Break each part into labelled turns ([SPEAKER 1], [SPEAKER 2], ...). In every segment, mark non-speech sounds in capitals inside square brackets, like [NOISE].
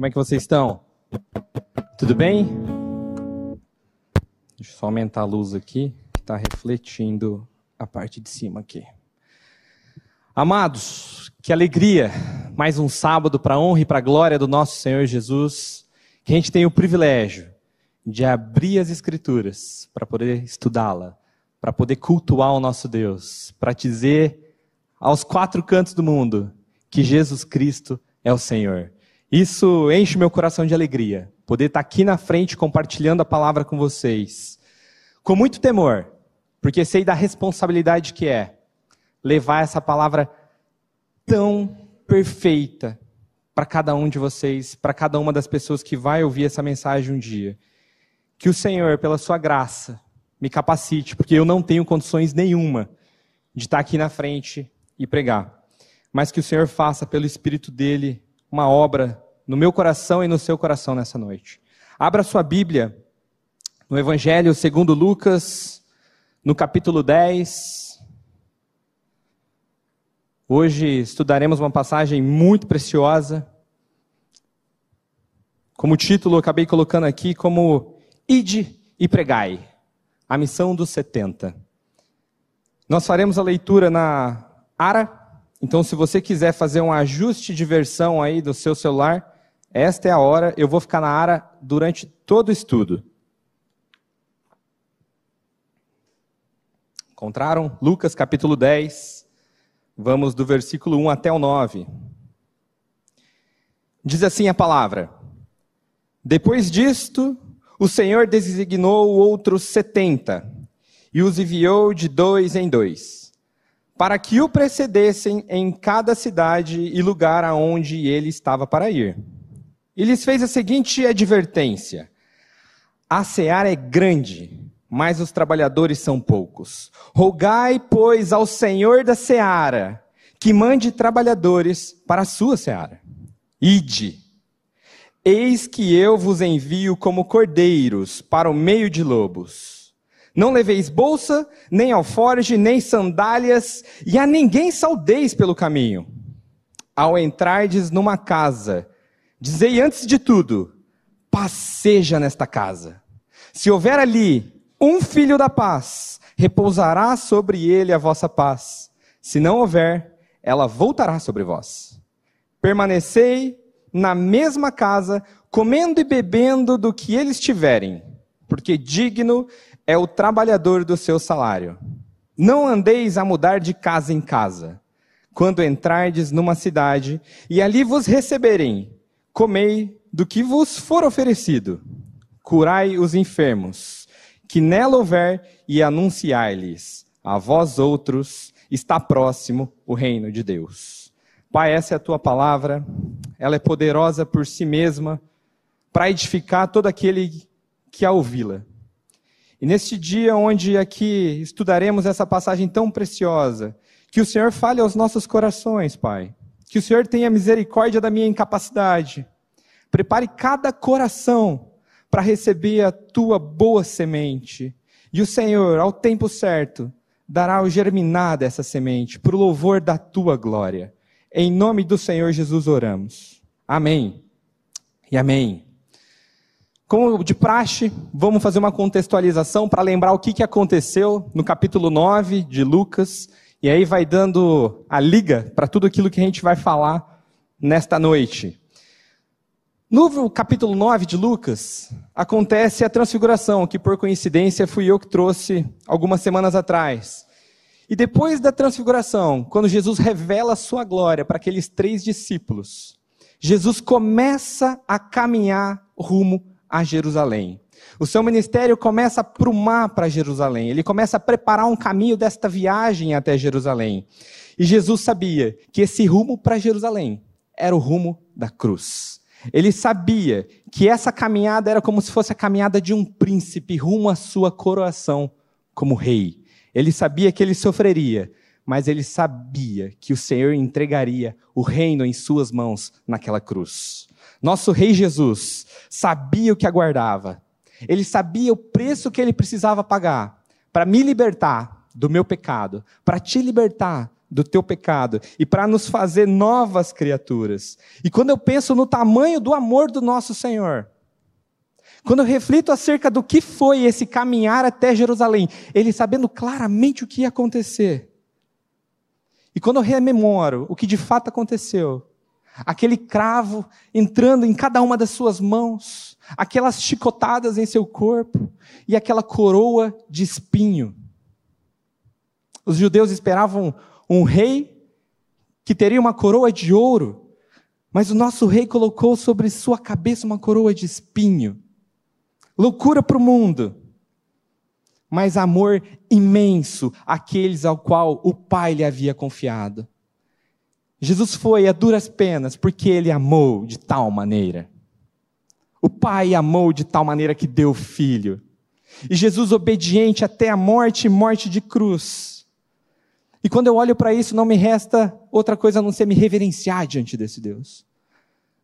[SPEAKER 1] Como é que vocês estão? Tudo bem? Deixa eu só aumentar a luz aqui, que está refletindo a parte de cima aqui. Amados, que alegria! Mais um sábado para a honra e para a glória do nosso Senhor Jesus. Que a gente tem o privilégio de abrir as Escrituras para poder estudá-la, para poder cultuar o nosso Deus, para dizer aos quatro cantos do mundo que Jesus Cristo é o Senhor. Isso enche meu coração de alegria, poder estar aqui na frente compartilhando a palavra com vocês. Com muito temor, porque sei da responsabilidade que é levar essa palavra tão perfeita para cada um de vocês, para cada uma das pessoas que vai ouvir essa mensagem um dia. Que o Senhor, pela sua graça, me capacite, porque eu não tenho condições nenhuma de estar aqui na frente e pregar. Mas que o Senhor faça pelo Espírito dele uma obra no meu coração e no seu coração nessa noite. Abra sua Bíblia no Evangelho segundo Lucas, no capítulo 10. Hoje estudaremos uma passagem muito preciosa. Como título, acabei colocando aqui como Ide e pregai, a missão dos 70. Nós faremos a leitura na Ara então, se você quiser fazer um ajuste de versão aí do seu celular, esta é a hora. Eu vou ficar na área durante todo o estudo. Encontraram? Lucas capítulo 10. Vamos do versículo 1 até o 9. Diz assim a palavra: Depois disto, o Senhor designou outros setenta e os enviou de dois em dois para que o precedessem em cada cidade e lugar aonde ele estava para ir. E lhes fez a seguinte advertência: A seara é grande, mas os trabalhadores são poucos. Rogai, pois, ao Senhor da seara que mande trabalhadores para a sua seara. Ide. Eis que eu vos envio como cordeiros para o meio de lobos. Não leveis bolsa, nem alforge, nem sandálias, e a ninguém saudeis pelo caminho. Ao entrardes numa casa, dizei antes de tudo: paz seja nesta casa. Se houver ali um filho da paz, repousará sobre ele a vossa paz. Se não houver, ela voltará sobre vós. Permanecei na mesma casa, comendo e bebendo do que eles tiverem, porque digno é o trabalhador do seu salário. Não andeis a mudar de casa em casa. Quando entrardes numa cidade e ali vos receberem, comei do que vos for oferecido. Curai os enfermos, que nela houver, e anunciai-lhes: a vós outros está próximo o reino de Deus. Pai, essa é a tua palavra, ela é poderosa por si mesma para edificar todo aquele que a ouvi-la. E neste dia onde aqui estudaremos essa passagem tão preciosa, que o Senhor fale aos nossos corações, Pai. Que o Senhor tenha misericórdia da minha incapacidade. Prepare cada coração para receber a tua boa semente. E o Senhor, ao tempo certo, dará o germinar dessa semente, para o louvor da tua glória. Em nome do Senhor Jesus oramos. Amém. E amém. Como de praxe, vamos fazer uma contextualização para lembrar o que, que aconteceu no capítulo 9 de Lucas, e aí vai dando a liga para tudo aquilo que a gente vai falar nesta noite. No capítulo 9 de Lucas, acontece a transfiguração, que por coincidência fui eu que trouxe algumas semanas atrás. E depois da transfiguração, quando Jesus revela a sua glória para aqueles três discípulos, Jesus começa a caminhar rumo a Jerusalém. O seu ministério começa a prumar para Jerusalém. Ele começa a preparar um caminho desta viagem até Jerusalém. E Jesus sabia que esse rumo para Jerusalém era o rumo da cruz. Ele sabia que essa caminhada era como se fosse a caminhada de um príncipe rumo à sua coroação como rei. Ele sabia que ele sofreria, mas ele sabia que o Senhor entregaria o reino em suas mãos naquela cruz. Nosso Rei Jesus sabia o que aguardava. Ele sabia o preço que ele precisava pagar para me libertar do meu pecado, para te libertar do teu pecado e para nos fazer novas criaturas. E quando eu penso no tamanho do amor do nosso Senhor, quando eu reflito acerca do que foi esse caminhar até Jerusalém, ele sabendo claramente o que ia acontecer. E quando eu rememoro o que de fato aconteceu, aquele cravo entrando em cada uma das suas mãos, aquelas chicotadas em seu corpo e aquela coroa de espinho. Os judeus esperavam um rei que teria uma coroa de ouro, mas o nosso rei colocou sobre sua cabeça uma coroa de espinho loucura para o mundo, mas amor imenso àqueles ao qual o Pai lhe havia confiado. Jesus foi a duras penas porque ele amou de tal maneira. O Pai amou de tal maneira que deu o Filho. E Jesus obediente até a morte morte de cruz. E quando eu olho para isso, não me resta outra coisa a não ser me reverenciar diante desse Deus.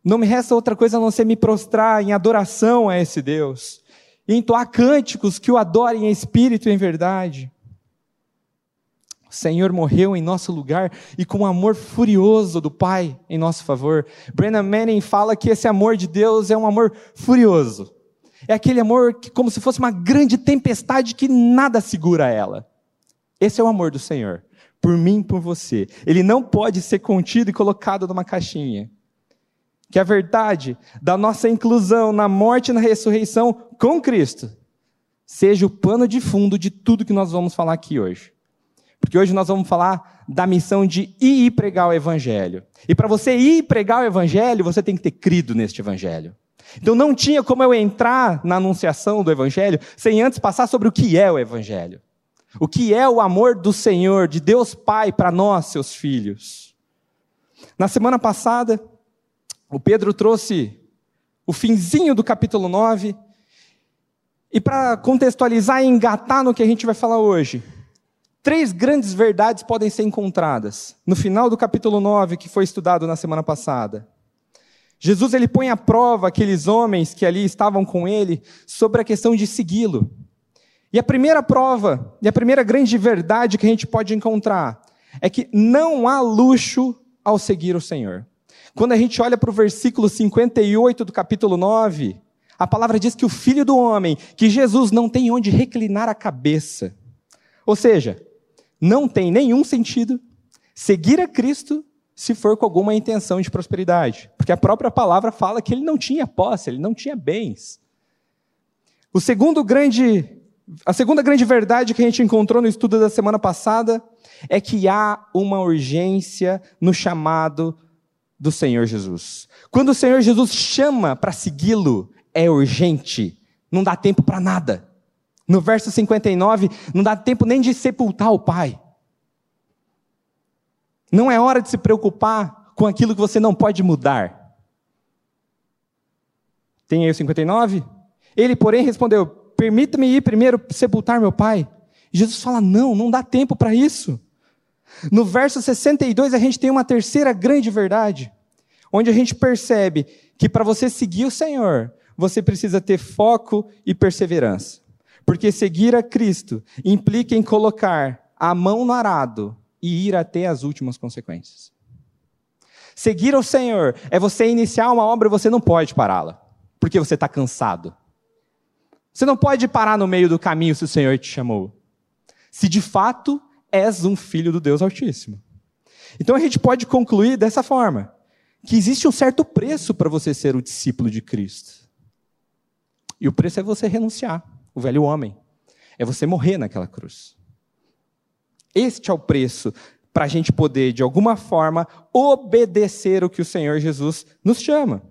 [SPEAKER 1] Não me resta outra coisa a não ser me prostrar em adoração a esse Deus e entoar cânticos que o adorem em espírito e em verdade. O Senhor morreu em nosso lugar e com um amor furioso do Pai em nosso favor. Brennan Manning fala que esse amor de Deus é um amor furioso. É aquele amor que, como se fosse uma grande tempestade que nada segura ela. Esse é o amor do Senhor, por mim e por você. Ele não pode ser contido e colocado numa caixinha que a verdade da nossa inclusão na morte e na ressurreição com Cristo seja o pano de fundo de tudo que nós vamos falar aqui hoje. Porque hoje nós vamos falar da missão de ir pregar o Evangelho. E para você ir pregar o Evangelho, você tem que ter crido neste Evangelho. Então não tinha como eu entrar na anunciação do Evangelho sem antes passar sobre o que é o Evangelho. O que é o amor do Senhor, de Deus Pai, para nós, seus filhos. Na semana passada, o Pedro trouxe o finzinho do capítulo 9. E para contextualizar e engatar no que a gente vai falar hoje, três grandes verdades podem ser encontradas no final do capítulo 9, que foi estudado na semana passada. Jesus ele põe à prova aqueles homens que ali estavam com ele sobre a questão de segui-lo. E a primeira prova, e a primeira grande verdade que a gente pode encontrar, é que não há luxo ao seguir o Senhor. Quando a gente olha para o versículo 58 do capítulo 9, a palavra diz que o filho do homem, que Jesus não tem onde reclinar a cabeça. Ou seja, não tem nenhum sentido seguir a Cristo se for com alguma intenção de prosperidade. Porque a própria palavra fala que ele não tinha posse, ele não tinha bens. O segundo grande, a segunda grande verdade que a gente encontrou no estudo da semana passada é que há uma urgência no chamado do Senhor Jesus. Quando o Senhor Jesus chama para segui-lo, é urgente, não dá tempo para nada. No verso 59, não dá tempo nem de sepultar o Pai. Não é hora de se preocupar com aquilo que você não pode mudar. Tem aí o 59? Ele, porém, respondeu: Permita-me ir primeiro sepultar meu pai. Jesus fala: Não, não dá tempo para isso. No verso 62, a gente tem uma terceira grande verdade, onde a gente percebe que para você seguir o Senhor, você precisa ter foco e perseverança. Porque seguir a Cristo implica em colocar a mão no arado e ir até as últimas consequências. Seguir o Senhor é você iniciar uma obra e você não pode pará-la, porque você está cansado. Você não pode parar no meio do caminho se o Senhor te chamou. Se de fato és um filho do Deus Altíssimo. Então a gente pode concluir dessa forma: que existe um certo preço para você ser o discípulo de Cristo. E o preço é você renunciar, o velho homem. É você morrer naquela cruz. Este é o preço para a gente poder, de alguma forma, obedecer o que o Senhor Jesus nos chama.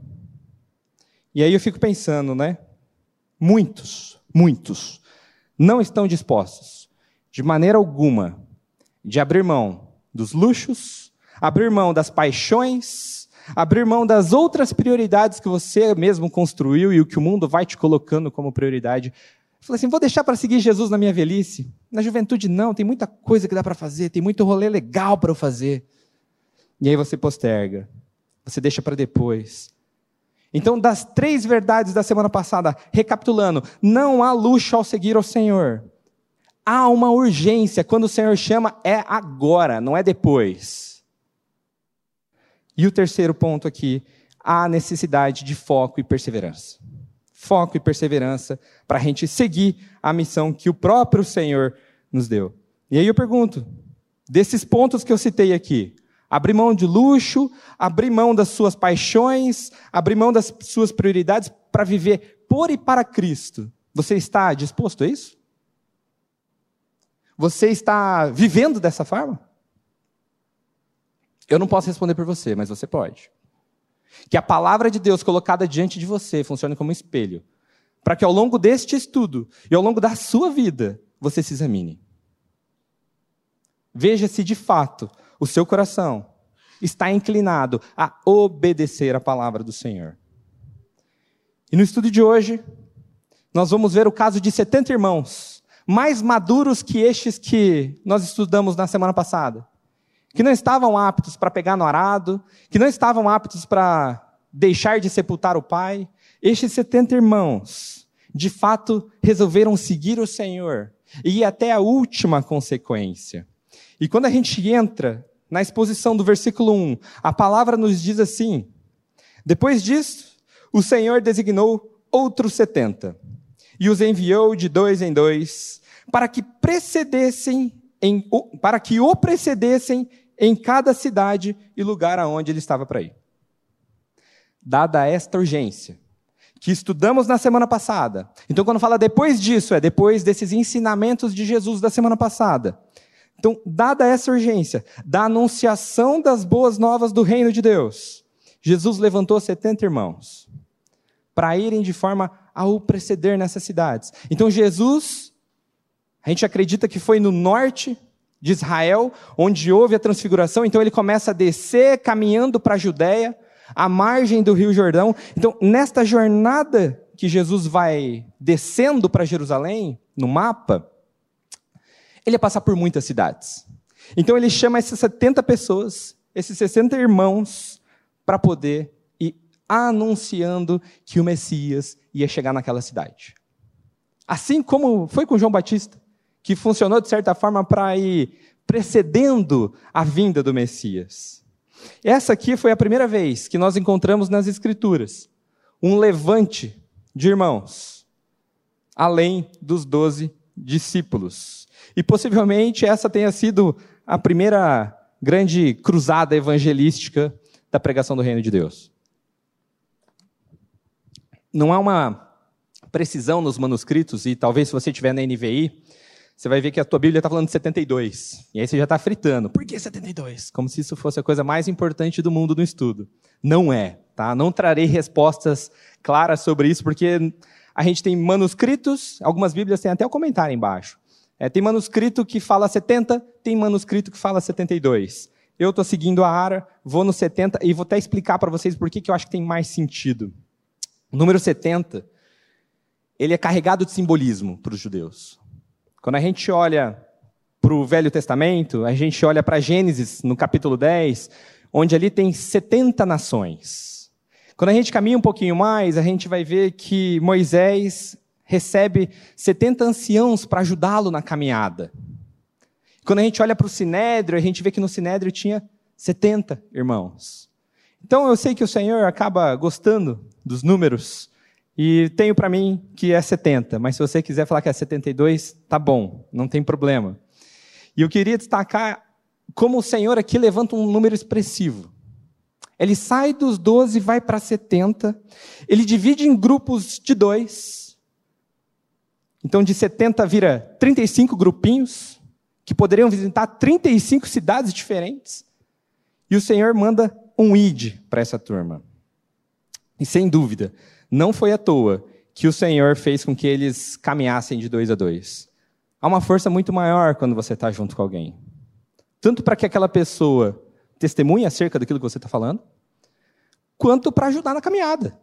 [SPEAKER 1] E aí eu fico pensando, né? Muitos, muitos, não estão dispostos, de maneira alguma, de abrir mão dos luxos, abrir mão das paixões, abrir mão das outras prioridades que você mesmo construiu e o que o mundo vai te colocando como prioridade. Falei assim, vou deixar para seguir Jesus na minha velhice. Na juventude não, tem muita coisa que dá para fazer, tem muito rolê legal para eu fazer. E aí você posterga, você deixa para depois. Então, das três verdades da semana passada, recapitulando, não há luxo ao seguir ao Senhor. há uma urgência. Quando o Senhor chama, é agora, não é depois. E o terceiro ponto aqui, a necessidade de foco e perseverança. Foco e perseverança para a gente seguir a missão que o próprio Senhor nos deu. E aí eu pergunto, desses pontos que eu citei aqui, abrir mão de luxo, abrir mão das suas paixões, abrir mão das suas prioridades para viver por e para Cristo. Você está disposto a isso? Você está vivendo dessa forma? Eu não posso responder por você, mas você pode. Que a palavra de Deus colocada diante de você funcione como um espelho, para que ao longo deste estudo e ao longo da sua vida, você se examine. Veja se de fato o seu coração está inclinado a obedecer a palavra do Senhor. E no estudo de hoje, nós vamos ver o caso de 70 irmãos, mais maduros que estes que nós estudamos na semana passada, que não estavam aptos para pegar no arado, que não estavam aptos para deixar de sepultar o pai. Estes 70 irmãos, de fato, resolveram seguir o Senhor e ir até a última consequência. E quando a gente entra na exposição do versículo 1, a palavra nos diz assim: Depois disso, o Senhor designou outros setenta e os enviou de dois em dois para que precedessem em, para que o precedessem em cada cidade e lugar aonde ele estava para ir. Dada esta urgência, que estudamos na semana passada. Então, quando fala depois disso, é depois desses ensinamentos de Jesus da semana passada. Então, dada essa urgência da anunciação das boas novas do reino de Deus, Jesus levantou 70 irmãos para irem de forma a o preceder nessas cidades. Então, Jesus, a gente acredita que foi no norte de Israel, onde houve a transfiguração, então ele começa a descer, caminhando para a Judéia, à margem do Rio Jordão. Então, nesta jornada que Jesus vai descendo para Jerusalém, no mapa, ele ia passar por muitas cidades. Então ele chama essas 70 pessoas, esses 60 irmãos, para poder ir anunciando que o Messias ia chegar naquela cidade. Assim como foi com João Batista, que funcionou de certa forma para ir precedendo a vinda do Messias. Essa aqui foi a primeira vez que nós encontramos nas Escrituras um levante de irmãos, além dos doze discípulos. E possivelmente essa tenha sido a primeira grande cruzada evangelística da pregação do reino de Deus. Não há uma precisão nos manuscritos, e talvez se você tiver na NVI, você vai ver que a tua Bíblia está falando de 72. E aí você já está fritando. Por que 72? Como se isso fosse a coisa mais importante do mundo no estudo. Não é, tá? Não trarei respostas claras sobre isso, porque a gente tem manuscritos, algumas Bíblias têm até o comentário embaixo. É, tem manuscrito que fala 70, tem manuscrito que fala 72. Eu estou seguindo a ARA, vou no 70 e vou até explicar para vocês por que, que eu acho que tem mais sentido. O número 70, ele é carregado de simbolismo para os judeus. Quando a gente olha para o Velho Testamento, a gente olha para Gênesis, no capítulo 10, onde ali tem 70 nações. Quando a gente caminha um pouquinho mais, a gente vai ver que Moisés recebe 70 anciãos para ajudá-lo na caminhada. Quando a gente olha para o Sinédrio, a gente vê que no Sinédrio tinha 70 irmãos. Então eu sei que o Senhor acaba gostando dos números e tenho para mim que é 70, mas se você quiser falar que é 72, tá bom, não tem problema. E eu queria destacar como o Senhor aqui levanta um número expressivo. Ele sai dos 12 e vai para 70. Ele divide em grupos de dois. Então, de 70 vira 35 grupinhos, que poderiam visitar 35 cidades diferentes. E o Senhor manda um id para essa turma. E sem dúvida, não foi à toa que o Senhor fez com que eles caminhassem de dois a dois. Há uma força muito maior quando você está junto com alguém. Tanto para que aquela pessoa testemunhe acerca daquilo que você está falando, quanto para ajudar na caminhada.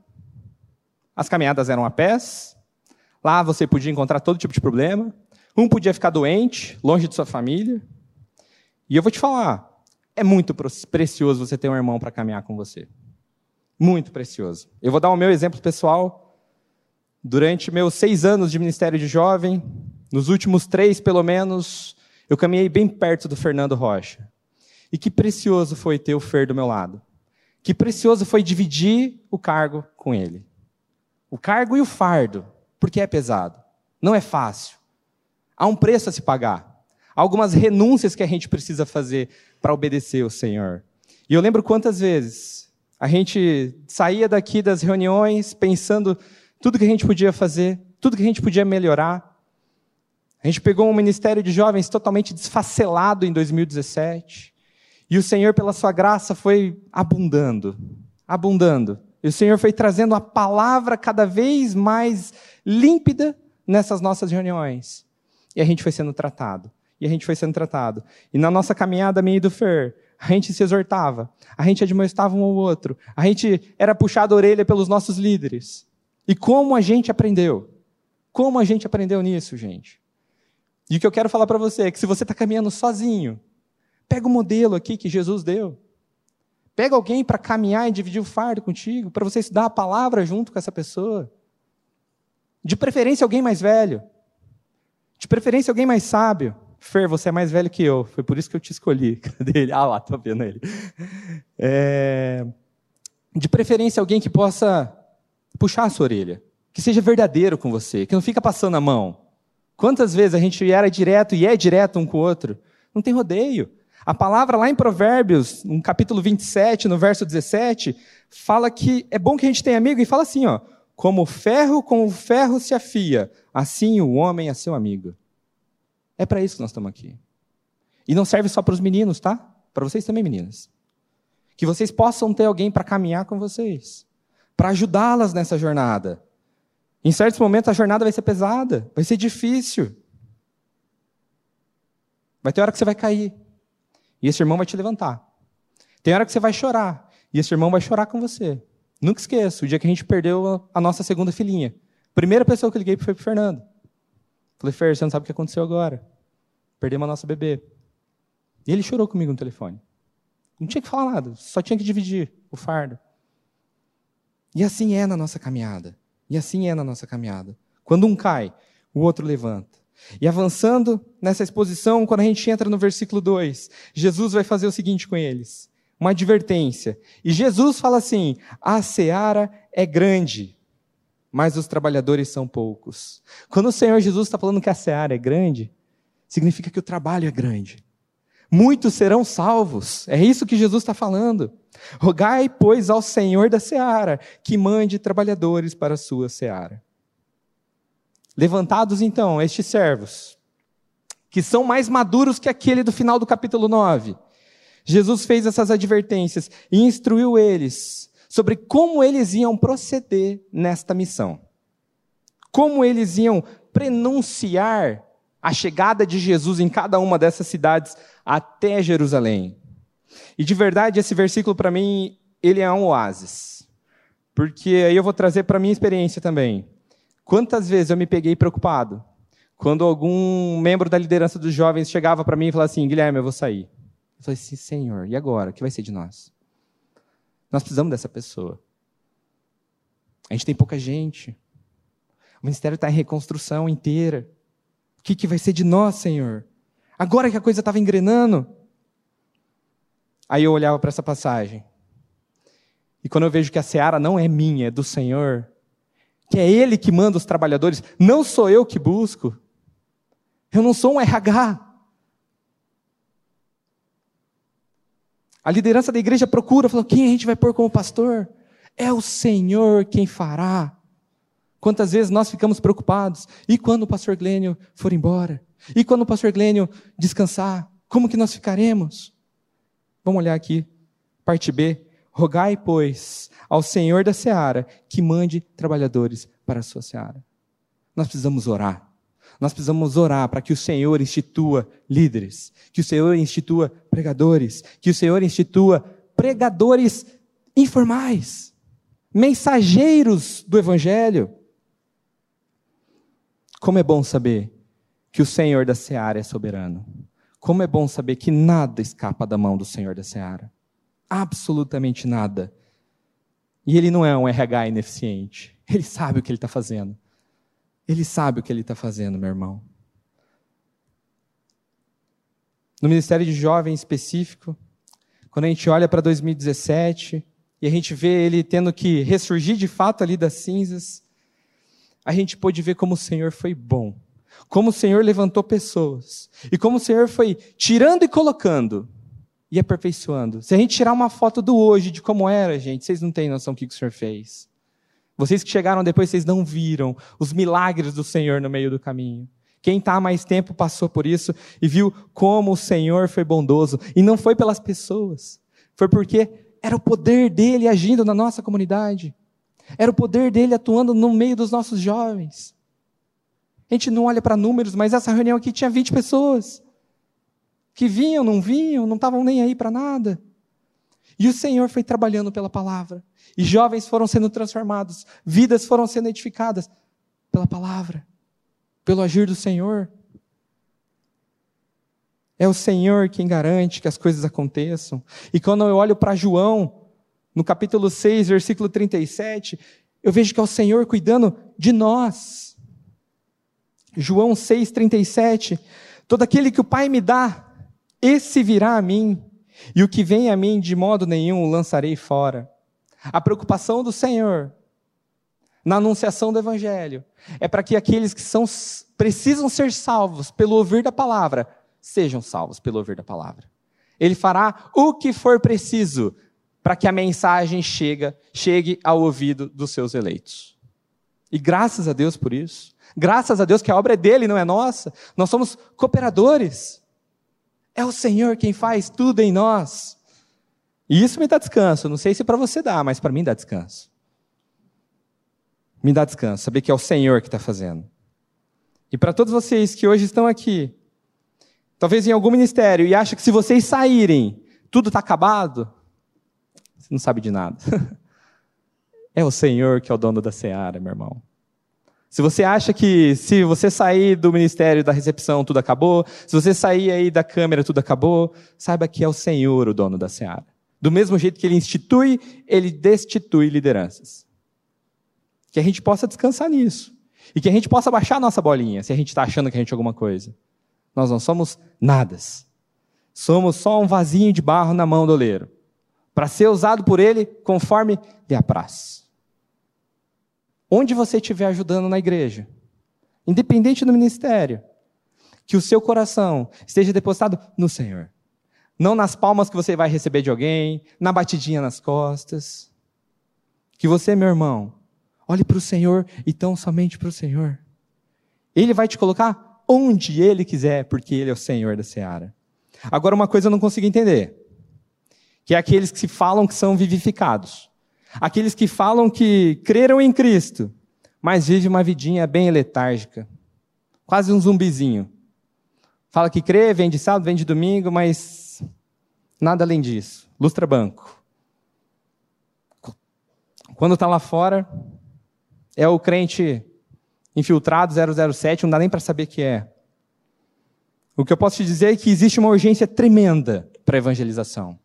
[SPEAKER 1] As caminhadas eram a pés, Lá você podia encontrar todo tipo de problema. Um podia ficar doente, longe de sua família. E eu vou te falar, é muito precioso você ter um irmão para caminhar com você. Muito precioso. Eu vou dar o meu exemplo pessoal. Durante meus seis anos de ministério de jovem, Nos últimos três, pelo menos, eu caminhei bem perto do Fernando Rocha. E que precioso foi ter o Fer do meu lado. Que precioso foi dividir o cargo com ele. O cargo e o fardo, porque é pesado. Não é fácil. Há um preço a se pagar. Há algumas renúncias que a gente precisa fazer para obedecer o Senhor. E eu lembro quantas vezes a gente saía daqui das reuniões pensando tudo que a gente podia fazer, tudo que a gente podia melhorar. A gente pegou um ministério de jovens totalmente desfacelado em 2017. E o Senhor, pela sua graça, foi abundando, abundando. E o Senhor foi trazendo a palavra cada vez mais límpida nessas nossas reuniões. E a gente foi sendo tratado. E a gente foi sendo tratado. E na nossa caminhada, minha e do Fer, a gente se exortava. A gente admoestava um ao outro. A gente era puxado a orelha pelos nossos líderes. E como a gente aprendeu? Como a gente aprendeu nisso, gente? E o que eu quero falar para você é que se você está caminhando sozinho, pega o modelo aqui que Jesus deu. Pega alguém para caminhar e dividir o fardo contigo, para você estudar a palavra junto com essa pessoa. De preferência, alguém mais velho. De preferência, alguém mais sábio. Fer, você é mais velho que eu. Foi por isso que eu te escolhi. [LAUGHS] Cadê ele? Ah lá, tô vendo ele. É... De preferência, alguém que possa puxar a sua orelha. Que seja verdadeiro com você, que não fica passando a mão. Quantas vezes a gente era direto e é direto um com o outro? Não tem rodeio. A palavra lá em Provérbios, no capítulo 27, no verso 17, fala que é bom que a gente tenha amigo e fala assim, ó, como o ferro com o ferro se afia, assim o homem é seu amigo. É para isso que nós estamos aqui. E não serve só para os meninos, tá? Para vocês também, meninas. Que vocês possam ter alguém para caminhar com vocês, para ajudá-las nessa jornada. Em certos momentos a jornada vai ser pesada, vai ser difícil. Vai ter hora que você vai cair. E esse irmão vai te levantar. Tem hora que você vai chorar. E esse irmão vai chorar com você. Nunca esqueça, o dia que a gente perdeu a nossa segunda filhinha. Primeira pessoa que eu liguei foi para Fernando. Falei, Fer, você não sabe o que aconteceu agora. Perdemos a nossa bebê. E ele chorou comigo no telefone. Não tinha que falar nada, só tinha que dividir o fardo. E assim é na nossa caminhada. E assim é na nossa caminhada. Quando um cai, o outro levanta. E avançando nessa exposição, quando a gente entra no versículo 2, Jesus vai fazer o seguinte com eles: uma advertência. E Jesus fala assim: a seara é grande, mas os trabalhadores são poucos. Quando o Senhor Jesus está falando que a seara é grande, significa que o trabalho é grande. Muitos serão salvos. É isso que Jesus está falando. Rogai, pois, ao Senhor da seara que mande trabalhadores para a sua seara. Levantados então estes servos, que são mais maduros que aquele do final do capítulo 9. Jesus fez essas advertências e instruiu eles sobre como eles iam proceder nesta missão. Como eles iam prenunciar a chegada de Jesus em cada uma dessas cidades até Jerusalém. E de verdade, esse versículo para mim, ele é um oásis. Porque aí eu vou trazer para minha experiência também. Quantas vezes eu me peguei preocupado quando algum membro da liderança dos jovens chegava para mim e falava assim: Guilherme, eu vou sair. Eu falei assim: Senhor, e agora? O que vai ser de nós? Nós precisamos dessa pessoa. A gente tem pouca gente. O ministério está em reconstrução inteira. O que, que vai ser de nós, Senhor? Agora que a coisa estava engrenando. Aí eu olhava para essa passagem. E quando eu vejo que a seara não é minha, é do Senhor, que é Ele que manda os trabalhadores, não sou eu que busco. Eu não sou um RH. A liderança da igreja procura, falou: quem a gente vai pôr como pastor? É o Senhor quem fará. Quantas vezes nós ficamos preocupados? E quando o pastor Glênio for embora? E quando o pastor Glênio descansar? Como que nós ficaremos? Vamos olhar aqui, parte B. Rogai, pois, ao Senhor da seara que mande trabalhadores para a sua seara. Nós precisamos orar. Nós precisamos orar para que o Senhor institua líderes, que o Senhor institua pregadores, que o Senhor institua pregadores informais, mensageiros do Evangelho. Como é bom saber que o Senhor da seara é soberano. Como é bom saber que nada escapa da mão do Senhor da seara. Absolutamente nada. E ele não é um RH ineficiente. Ele sabe o que ele está fazendo. Ele sabe o que ele está fazendo, meu irmão. no Ministério de Jovem específico, quando a gente olha para 2017 e a gente vê ele tendo que ressurgir de fato ali das cinzas, a gente pôde ver como o Senhor foi bom, como o Senhor levantou pessoas e como o Senhor foi tirando e colocando e aperfeiçoando. Se a gente tirar uma foto do hoje, de como era, gente, vocês não têm noção do que o Senhor fez. Vocês que chegaram depois, vocês não viram os milagres do Senhor no meio do caminho. Quem está há mais tempo passou por isso e viu como o Senhor foi bondoso. E não foi pelas pessoas, foi porque era o poder dele agindo na nossa comunidade. Era o poder dele atuando no meio dos nossos jovens. A gente não olha para números, mas essa reunião aqui tinha 20 pessoas. Que vinham, não vinham, não estavam nem aí para nada. E o Senhor foi trabalhando pela palavra. E jovens foram sendo transformados, vidas foram sendo edificadas pela palavra, pelo agir do Senhor. É o Senhor quem garante que as coisas aconteçam. E quando eu olho para João, no capítulo 6, versículo 37, eu vejo que é o Senhor cuidando de nós. João 6, 37. Todo aquele que o Pai me dá, esse virá a mim, e o que vem a mim de modo nenhum o lançarei fora. A preocupação do Senhor na anunciação do Evangelho é para que aqueles que são, precisam ser salvos pelo ouvir da palavra, sejam salvos pelo ouvir da palavra. Ele fará o que for preciso para que a mensagem chega, chegue ao ouvido dos seus eleitos. E graças a Deus por isso. Graças a Deus que a obra é dele, não é nossa. Nós somos cooperadores. É o Senhor quem faz tudo em nós. E isso me dá descanso. Não sei se para você dá, mas para mim dá descanso. Me dá descanso, saber que é o Senhor que está fazendo. E para todos vocês que hoje estão aqui, talvez em algum ministério, e acham que se vocês saírem, tudo está acabado, você não sabe de nada. [LAUGHS] é o Senhor que é o dono da seara, meu irmão. Se você acha que se você sair do ministério da recepção tudo acabou, se você sair aí da câmera tudo acabou, saiba que é o Senhor o dono da seara. Do mesmo jeito que ele institui, ele destitui lideranças. Que a gente possa descansar nisso. E que a gente possa baixar a nossa bolinha, se a gente está achando que a gente é alguma coisa. Nós não somos nadas. Somos só um vasinho de barro na mão do oleiro. Para ser usado por ele conforme lhe apraz onde você estiver ajudando na igreja, independente do ministério, que o seu coração esteja depositado no Senhor. Não nas palmas que você vai receber de alguém, na batidinha nas costas. Que você, meu irmão, olhe para o Senhor e tão somente para o Senhor. Ele vai te colocar onde Ele quiser, porque Ele é o Senhor da seara. Agora, uma coisa eu não consigo entender, que é aqueles que falam que são vivificados. Aqueles que falam que creram em Cristo, mas vivem uma vidinha bem letárgica, quase um zumbizinho. Fala que crê, vem de sábado, vem de domingo, mas nada além disso. Lustra banco. Quando está lá fora, é o crente infiltrado 007, não dá nem para saber que é. O que eu posso te dizer é que existe uma urgência tremenda para a evangelização.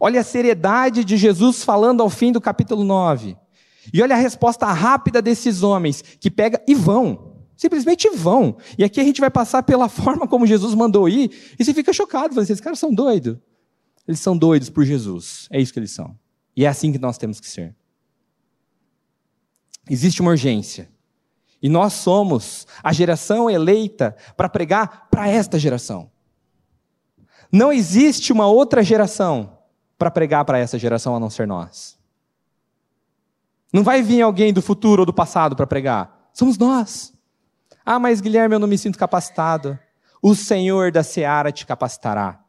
[SPEAKER 1] Olha a seriedade de Jesus falando ao fim do capítulo 9. E olha a resposta rápida desses homens, que pega e vão. Simplesmente vão. E aqui a gente vai passar pela [LAUGHS] forma como Jesus mandou ir, e você fica chocado, fala assim, esses caras são doidos. Eles são doidos por Jesus. É isso que eles são. E é assim que nós temos que ser. Existe uma urgência. E nós somos a geração eleita para pregar para esta geração. Não existe uma outra geração para pregar para essa geração a não ser nós. Não vai vir alguém do futuro ou do passado para pregar. Somos nós. Ah, mas Guilherme, eu não me sinto capacitado. O Senhor da seara te capacitará.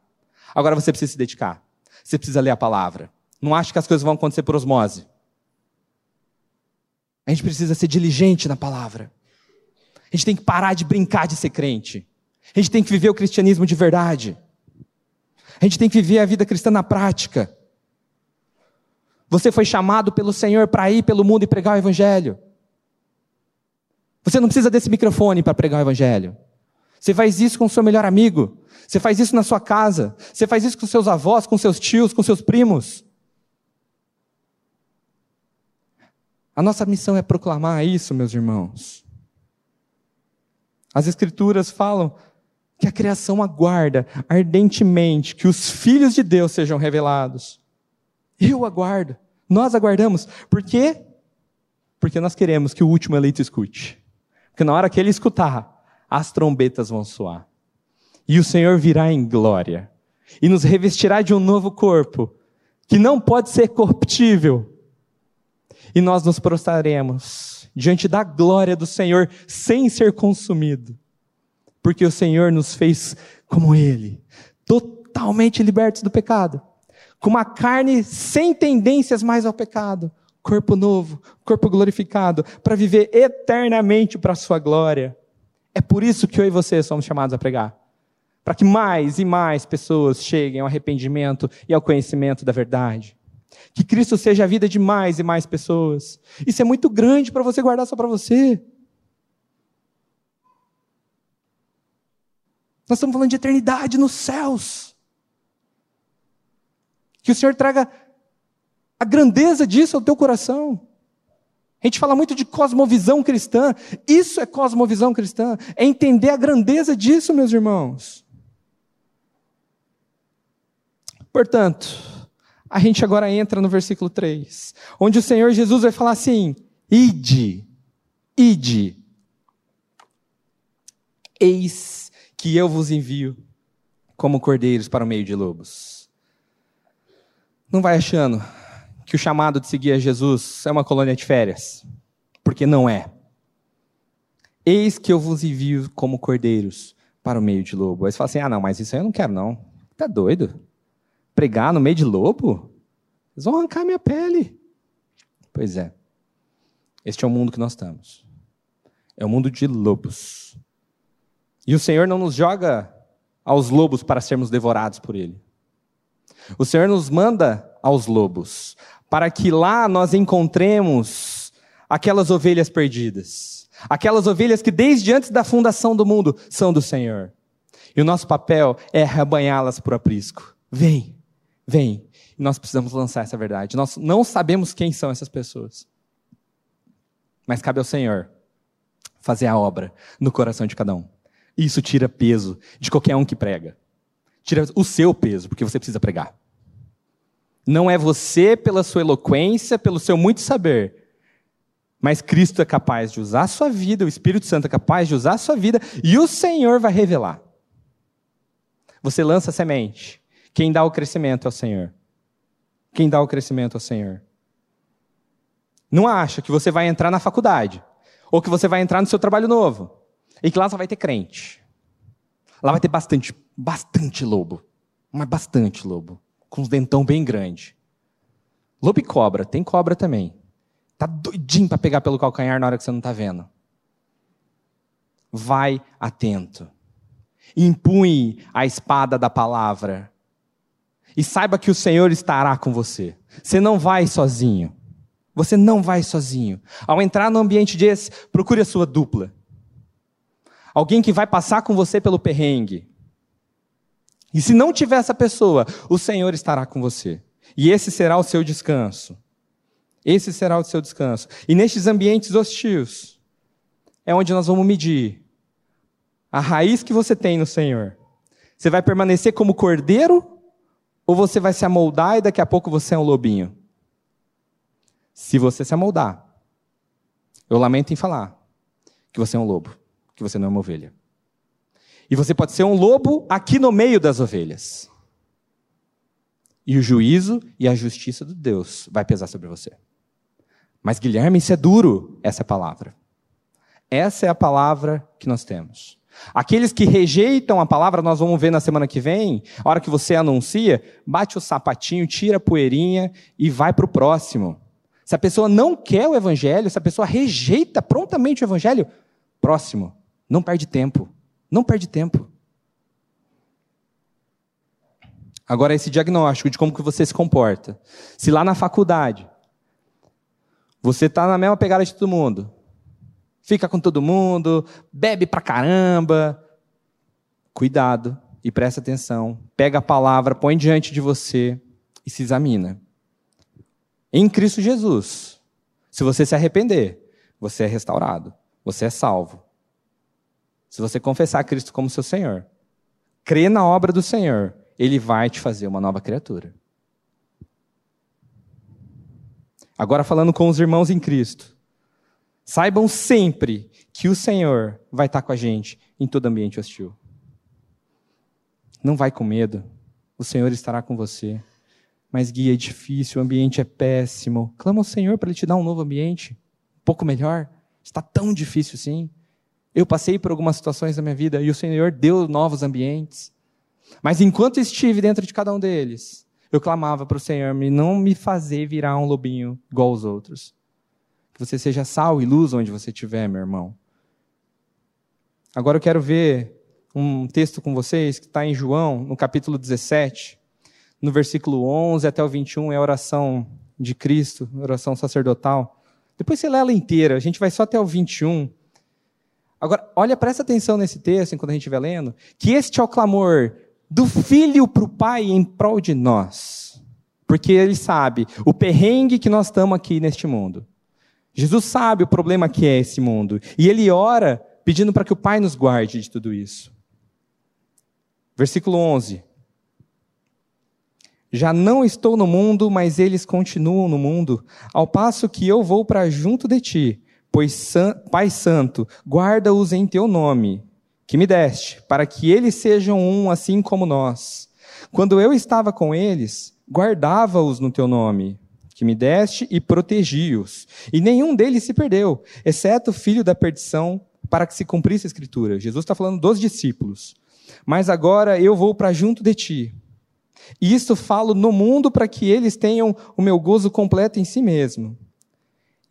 [SPEAKER 1] Agora você precisa se dedicar. Você precisa ler a palavra. Não acha que as coisas vão acontecer por osmose. A gente precisa ser diligente na palavra. A gente tem que parar de brincar de ser crente. A gente tem que viver o cristianismo de verdade. A gente tem que viver a vida cristã na prática. Você foi chamado pelo Senhor para ir pelo mundo e pregar o Evangelho. Você não precisa desse microfone para pregar o Evangelho. Você faz isso com o seu melhor amigo. Você faz isso na sua casa. Você faz isso com seus avós, com seus tios, com seus primos. A nossa missão é proclamar isso, meus irmãos. As Escrituras falam que a criação aguarda ardentemente que os filhos de Deus sejam revelados. Eu aguardo, nós aguardamos. Por quê? Porque nós queremos que o último eleito escute. Porque na hora que ele escutar, as trombetas vão soar. E o Senhor virá em glória e nos revestirá de um novo corpo que não pode ser corruptível. E nós nos prostraremos diante da glória do Senhor sem ser consumido porque o Senhor nos fez como Ele, totalmente libertos do pecado, com uma carne sem tendências mais ao pecado, corpo novo, corpo glorificado, para viver eternamente para a Sua glória. É por isso que eu e você somos chamados a pregar. Para que mais e mais pessoas cheguem ao arrependimento e ao conhecimento da verdade. Que Cristo seja a vida de mais e mais pessoas. Isso é muito grande para você guardar só para você. Nós estamos falando de eternidade nos céus. Que o Senhor traga a grandeza disso ao teu coração. A gente fala muito de cosmovisão cristã. Isso é cosmovisão cristã. É entender a grandeza disso, meus irmãos. Portanto, a gente agora entra no versículo 3, onde o Senhor Jesus vai falar assim: Ide, ide. Eis que eu vos envio como cordeiros para o meio de lobos. Não vai achando que o chamado de seguir a Jesus é uma colônia de férias, porque não é. Eis que eu vos envio como cordeiros para o meio de lobo. Aí você fala assim: ah, não, mas isso aí eu não quero, não. Tá doido? Pregar no meio de lobo? Eles vão arrancar minha pele. Pois é. Este é o mundo que nós estamos. É o mundo de lobos. E o Senhor não nos joga aos lobos para sermos devorados por ele. O Senhor nos manda aos lobos para que lá nós encontremos aquelas ovelhas perdidas, aquelas ovelhas que desde antes da fundação do mundo são do Senhor. E o nosso papel é arrebanhá-las por aprisco. Vem, vem. E nós precisamos lançar essa verdade. Nós não sabemos quem são essas pessoas. Mas cabe ao Senhor fazer a obra no coração de cada um. Isso tira peso de qualquer um que prega. Tira o seu peso, porque você precisa pregar. Não é você pela sua eloquência, pelo seu muito saber, mas Cristo é capaz de usar a sua vida, o Espírito Santo é capaz de usar a sua vida, e o Senhor vai revelar. Você lança a semente. Quem dá o crescimento é o Senhor. Quem dá o crescimento é o Senhor. Não acha que você vai entrar na faculdade, ou que você vai entrar no seu trabalho novo, e que lá só vai ter crente. Lá vai ter bastante, bastante lobo. Mas bastante lobo. Com os dentão bem grande. Lobo e cobra. Tem cobra também. Tá doidinho para pegar pelo calcanhar na hora que você não está vendo. Vai atento. Impunhe a espada da palavra. E saiba que o Senhor estará com você. Você não vai sozinho. Você não vai sozinho. Ao entrar no ambiente desse, procure a sua dupla. Alguém que vai passar com você pelo perrengue. E se não tiver essa pessoa, o Senhor estará com você. E esse será o seu descanso. Esse será o seu descanso. E nestes ambientes hostis, é onde nós vamos medir a raiz que você tem no Senhor. Você vai permanecer como cordeiro ou você vai se amoldar e daqui a pouco você é um lobinho? Se você se amoldar, eu lamento em falar que você é um lobo que você não é uma ovelha. E você pode ser um lobo aqui no meio das ovelhas. E o juízo e a justiça de Deus vai pesar sobre você. Mas, Guilherme, isso é duro, essa palavra. Essa é a palavra que nós temos. Aqueles que rejeitam a palavra, nós vamos ver na semana que vem, a hora que você anuncia, bate o sapatinho, tira a poeirinha e vai para o próximo. Se a pessoa não quer o evangelho, se a pessoa rejeita prontamente o evangelho, próximo. Não perde tempo. Não perde tempo. Agora, esse diagnóstico de como que você se comporta. Se lá na faculdade você está na mesma pegada de todo mundo, fica com todo mundo, bebe pra caramba, cuidado e presta atenção. Pega a palavra, põe diante de você e se examina. Em Cristo Jesus, se você se arrepender, você é restaurado, você é salvo. Se você confessar Cristo como seu Senhor, crê na obra do Senhor, Ele vai te fazer uma nova criatura. Agora, falando com os irmãos em Cristo, saibam sempre que o Senhor vai estar com a gente em todo ambiente hostil. Não vai com medo, o Senhor estará com você. Mas guia é difícil, o ambiente é péssimo. Clama ao Senhor para Ele te dar um novo ambiente, um pouco melhor. Está tão difícil assim. Eu passei por algumas situações na minha vida e o Senhor deu novos ambientes. Mas enquanto estive dentro de cada um deles, eu clamava para o Senhor me não me fazer virar um lobinho igual aos outros. Que você seja sal e luz onde você estiver, meu irmão. Agora eu quero ver um texto com vocês que está em João, no capítulo 17, no versículo 11 até o 21, é a oração de Cristo, oração sacerdotal. Depois você lê ela inteira, a gente vai só até o 21. Agora, olha, presta atenção nesse texto, enquanto a gente estiver lendo, que este é o clamor do filho para o pai em prol de nós. Porque ele sabe o perrengue que nós estamos aqui neste mundo. Jesus sabe o problema que é esse mundo. E ele ora pedindo para que o pai nos guarde de tudo isso. Versículo 11. Já não estou no mundo, mas eles continuam no mundo, ao passo que eu vou para junto de ti. Pois, Pai Santo, guarda-os em teu nome, que me deste, para que eles sejam um assim como nós. Quando eu estava com eles, guardava-os no teu nome, que me deste, e protegi-os. E nenhum deles se perdeu, exceto o filho da perdição, para que se cumprisse a Escritura. Jesus está falando dos discípulos. Mas agora eu vou para junto de ti. E isto falo no mundo para que eles tenham o meu gozo completo em si mesmo.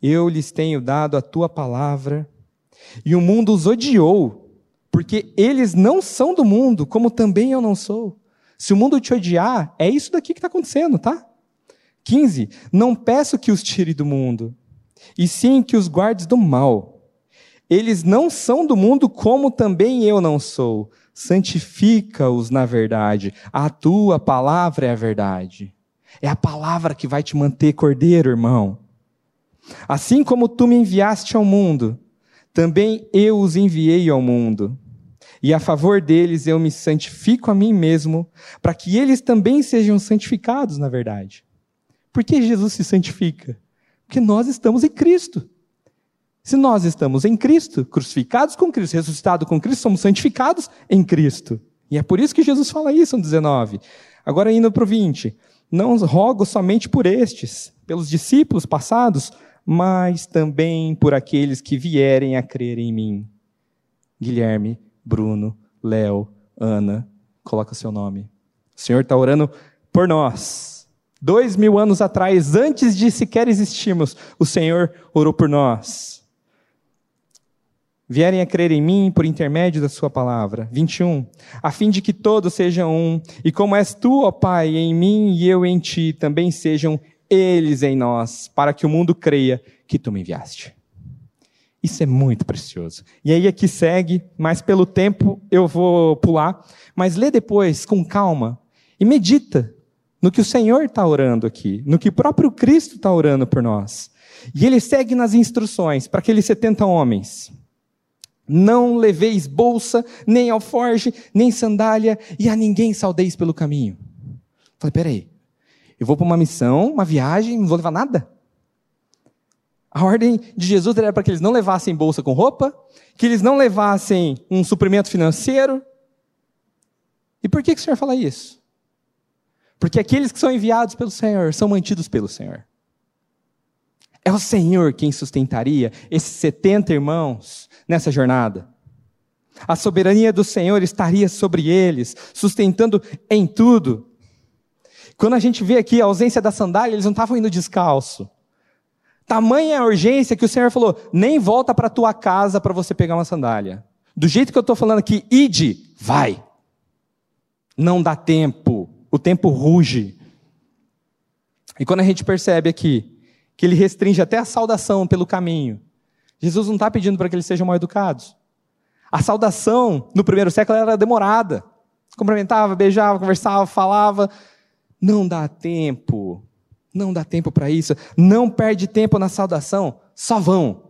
[SPEAKER 1] Eu lhes tenho dado a tua palavra, e o mundo os odiou, porque eles não são do mundo, como também eu não sou. Se o mundo te odiar, é isso daqui que está acontecendo, tá? 15. Não peço que os tire do mundo, e sim que os guardes do mal. Eles não são do mundo, como também eu não sou santifica-os na verdade. A tua palavra é a verdade. É a palavra que vai te manter cordeiro, irmão. Assim como tu me enviaste ao mundo, também eu os enviei ao mundo. E a favor deles eu me santifico a mim mesmo, para que eles também sejam santificados na verdade. Por que Jesus se santifica? Porque nós estamos em Cristo. Se nós estamos em Cristo, crucificados com Cristo, ressuscitados com Cristo, somos santificados em Cristo. E é por isso que Jesus fala isso no 19. Agora, indo para o 20. Não rogo somente por estes, pelos discípulos passados, mas também por aqueles que vierem a crer em mim. Guilherme, Bruno, Léo, Ana, coloca seu nome. O Senhor está orando por nós. Dois mil anos atrás, antes de sequer existirmos, o Senhor orou por nós vierem a crer em mim por intermédio da sua palavra. 21. A fim de que todos sejam um, e como és tu, ó Pai, em mim e eu em ti, também sejam eles em nós, para que o mundo creia que tu me enviaste. Isso é muito precioso. E aí aqui segue, mas pelo tempo eu vou pular, mas lê depois com calma e medita no que o Senhor está orando aqui, no que o próprio Cristo está orando por nós. E ele segue nas instruções para aqueles 70 homens. Não leveis bolsa, nem alforge, nem sandália, e a ninguém saudeis pelo caminho. Falei, peraí, eu vou para uma missão, uma viagem, não vou levar nada? A ordem de Jesus era para que eles não levassem bolsa com roupa, que eles não levassem um suprimento financeiro. E por que, o Senhor fala isso? Porque aqueles que são enviados pelo Senhor são mantidos pelo Senhor. É o Senhor quem sustentaria esses 70 irmãos nessa jornada. A soberania do Senhor estaria sobre eles, sustentando em tudo. Quando a gente vê aqui a ausência da sandália, eles não estavam indo descalço. Tamanha a urgência que o Senhor falou: nem volta para tua casa para você pegar uma sandália. Do jeito que eu estou falando aqui, ide, vai. Não dá tempo, o tempo ruge. E quando a gente percebe aqui que ele restringe até a saudação pelo caminho. Jesus não está pedindo para que eles sejam mal educados. A saudação no primeiro século era demorada. Cumprimentava, beijava, conversava, falava. Não dá tempo. Não dá tempo para isso. Não perde tempo na saudação. Só vão.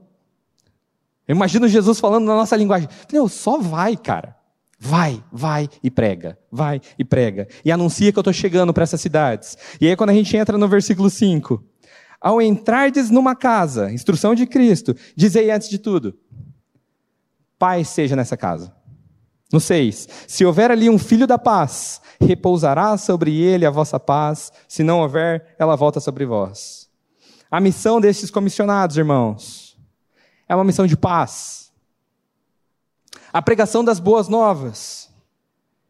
[SPEAKER 1] Eu imagino Jesus falando na nossa linguagem. Meu, só vai, cara. Vai, vai e prega, vai e prega. E anuncia que eu estou chegando para essas cidades. E aí, quando a gente entra no versículo 5, ao entrardes numa casa, instrução de Cristo, dizei antes de tudo: paz seja nessa casa. No 6, se houver ali um filho da paz, repousará sobre ele a vossa paz, se não houver, ela volta sobre vós. A missão desses comissionados, irmãos, é uma missão de paz. A pregação das boas novas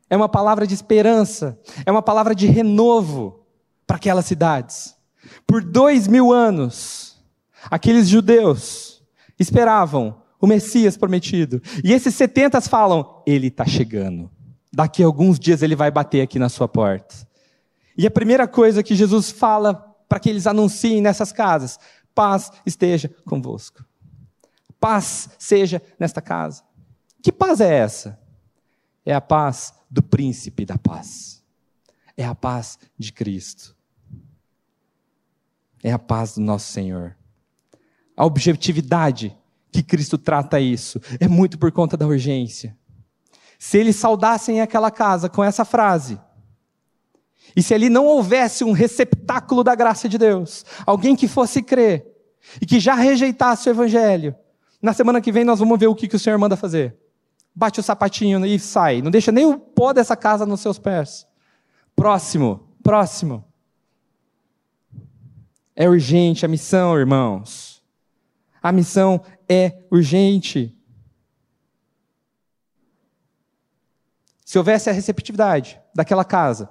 [SPEAKER 1] é uma palavra de esperança, é uma palavra de renovo para aquelas cidades. Por dois mil anos, aqueles judeus esperavam o Messias prometido. E esses setentas falam: Ele está chegando. Daqui a alguns dias ele vai bater aqui na sua porta. E a primeira coisa que Jesus fala para que eles anunciem nessas casas: paz esteja convosco. Paz seja nesta casa. Que paz é essa? É a paz do príncipe da paz. É a paz de Cristo. É a paz do nosso Senhor. A objetividade que Cristo trata isso é muito por conta da urgência. Se eles saudassem aquela casa com essa frase, e se ali não houvesse um receptáculo da graça de Deus, alguém que fosse crer e que já rejeitasse o evangelho, na semana que vem nós vamos ver o que, que o Senhor manda fazer. Bate o sapatinho e sai. Não deixa nem o pó dessa casa nos seus pés. Próximo, próximo. É urgente a missão, irmãos. A missão é urgente. Se houvesse a receptividade daquela casa,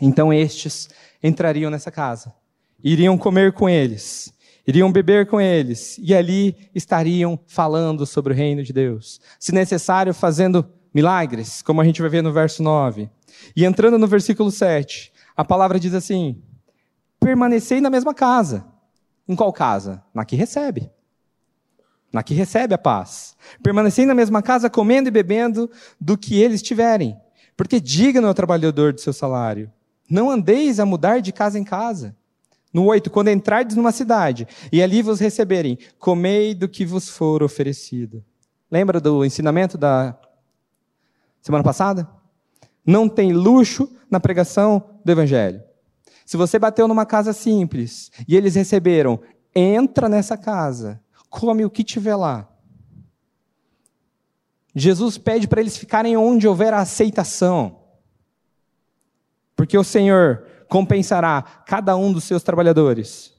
[SPEAKER 1] então estes entrariam nessa casa, iriam comer com eles, iriam beber com eles, e ali estariam falando sobre o reino de Deus. Se necessário, fazendo milagres, como a gente vai ver no verso 9. E entrando no versículo 7, a palavra diz assim: permanecei na mesma casa. Em qual casa? Na que recebe na que recebe a paz. Permanecendo na mesma casa, comendo e bebendo do que eles tiverem. Porque digno é o trabalhador do seu salário. Não andeis a mudar de casa em casa. No 8, quando entrardes numa cidade e ali vos receberem, comei do que vos for oferecido. Lembra do ensinamento da semana passada? Não tem luxo na pregação do evangelho. Se você bateu numa casa simples e eles receberam, entra nessa casa come o que tiver lá. Jesus pede para eles ficarem onde houver aceitação, porque o Senhor compensará cada um dos seus trabalhadores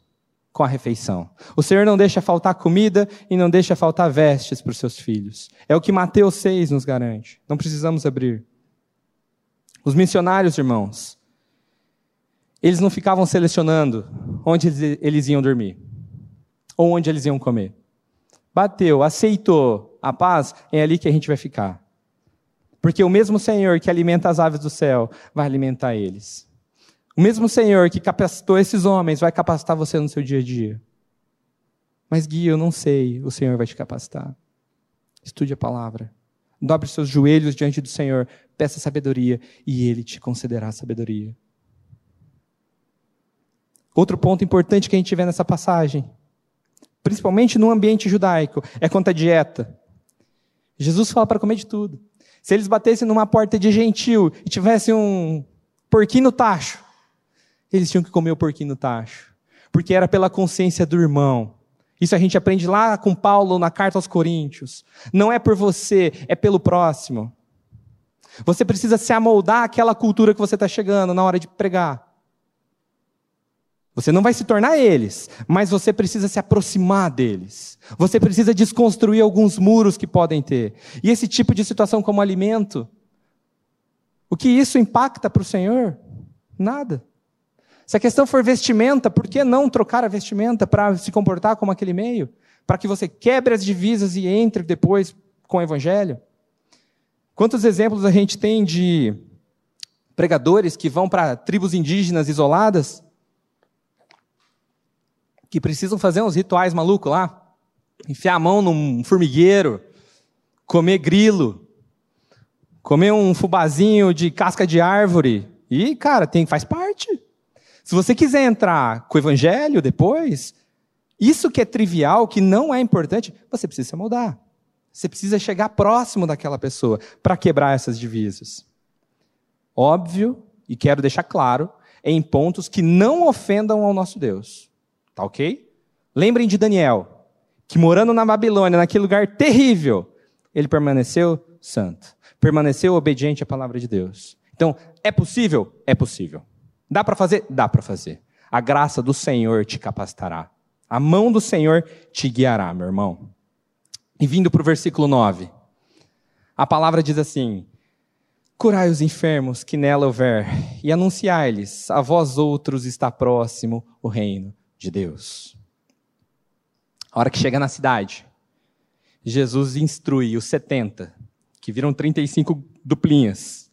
[SPEAKER 1] com a refeição. O Senhor não deixa faltar comida e não deixa faltar vestes para os seus filhos. É o que Mateus 6 nos garante. Não precisamos abrir. Os missionários, irmãos, eles não ficavam selecionando onde eles iam dormir ou onde eles iam comer bateu, aceitou a paz, é ali que a gente vai ficar. Porque o mesmo Senhor que alimenta as aves do céu vai alimentar eles. O mesmo Senhor que capacitou esses homens vai capacitar você no seu dia a dia. Mas, Gui, eu não sei, o Senhor vai te capacitar. Estude a palavra. Dobre seus joelhos diante do Senhor, peça sabedoria e Ele te concederá sabedoria. Outro ponto importante que a gente vê nessa passagem principalmente no ambiente judaico, é quanto à dieta. Jesus fala para comer de tudo. Se eles batessem numa porta de gentil e tivessem um porquinho no tacho, eles tinham que comer o porquinho no tacho, porque era pela consciência do irmão. Isso a gente aprende lá com Paulo na carta aos Coríntios. Não é por você, é pelo próximo. Você precisa se amoldar àquela cultura que você está chegando na hora de pregar. Você não vai se tornar eles, mas você precisa se aproximar deles. Você precisa desconstruir alguns muros que podem ter. E esse tipo de situação como alimento, o que isso impacta para o Senhor? Nada. Se a questão for vestimenta, por que não trocar a vestimenta para se comportar como aquele meio? Para que você quebre as divisas e entre depois com o Evangelho? Quantos exemplos a gente tem de pregadores que vão para tribos indígenas isoladas que precisam fazer uns rituais malucos lá, enfiar a mão num formigueiro, comer grilo, comer um fubazinho de casca de árvore. E, cara, tem, faz parte. Se você quiser entrar com o evangelho depois, isso que é trivial, que não é importante, você precisa se moldar. Você precisa chegar próximo daquela pessoa para quebrar essas divisas. Óbvio, e quero deixar claro, em pontos que não ofendam ao nosso Deus. Tá ok? Lembrem de Daniel, que morando na Babilônia, naquele lugar terrível, ele permaneceu santo, permaneceu obediente à palavra de Deus. Então, é possível? É possível. Dá para fazer? Dá para fazer. A graça do Senhor te capacitará. A mão do Senhor te guiará, meu irmão. E vindo para o versículo 9, a palavra diz assim: Curai os enfermos que nela houver, e anunciai-lhes: a vós outros está próximo o reino de Deus. A hora que chega na cidade, Jesus instrui os 70, que viram 35 duplinhas,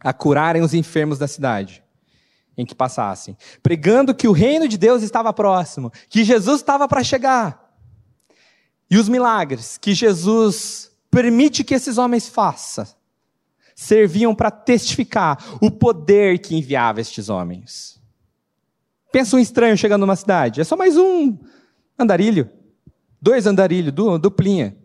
[SPEAKER 1] a curarem os enfermos da cidade em que passassem, pregando que o reino de Deus estava próximo, que Jesus estava para chegar. E os milagres que Jesus permite que esses homens façam, serviam para testificar o poder que enviava estes homens. Pensa um estranho chegando numa cidade, é só mais um andarilho, dois andarilhos, duplinha.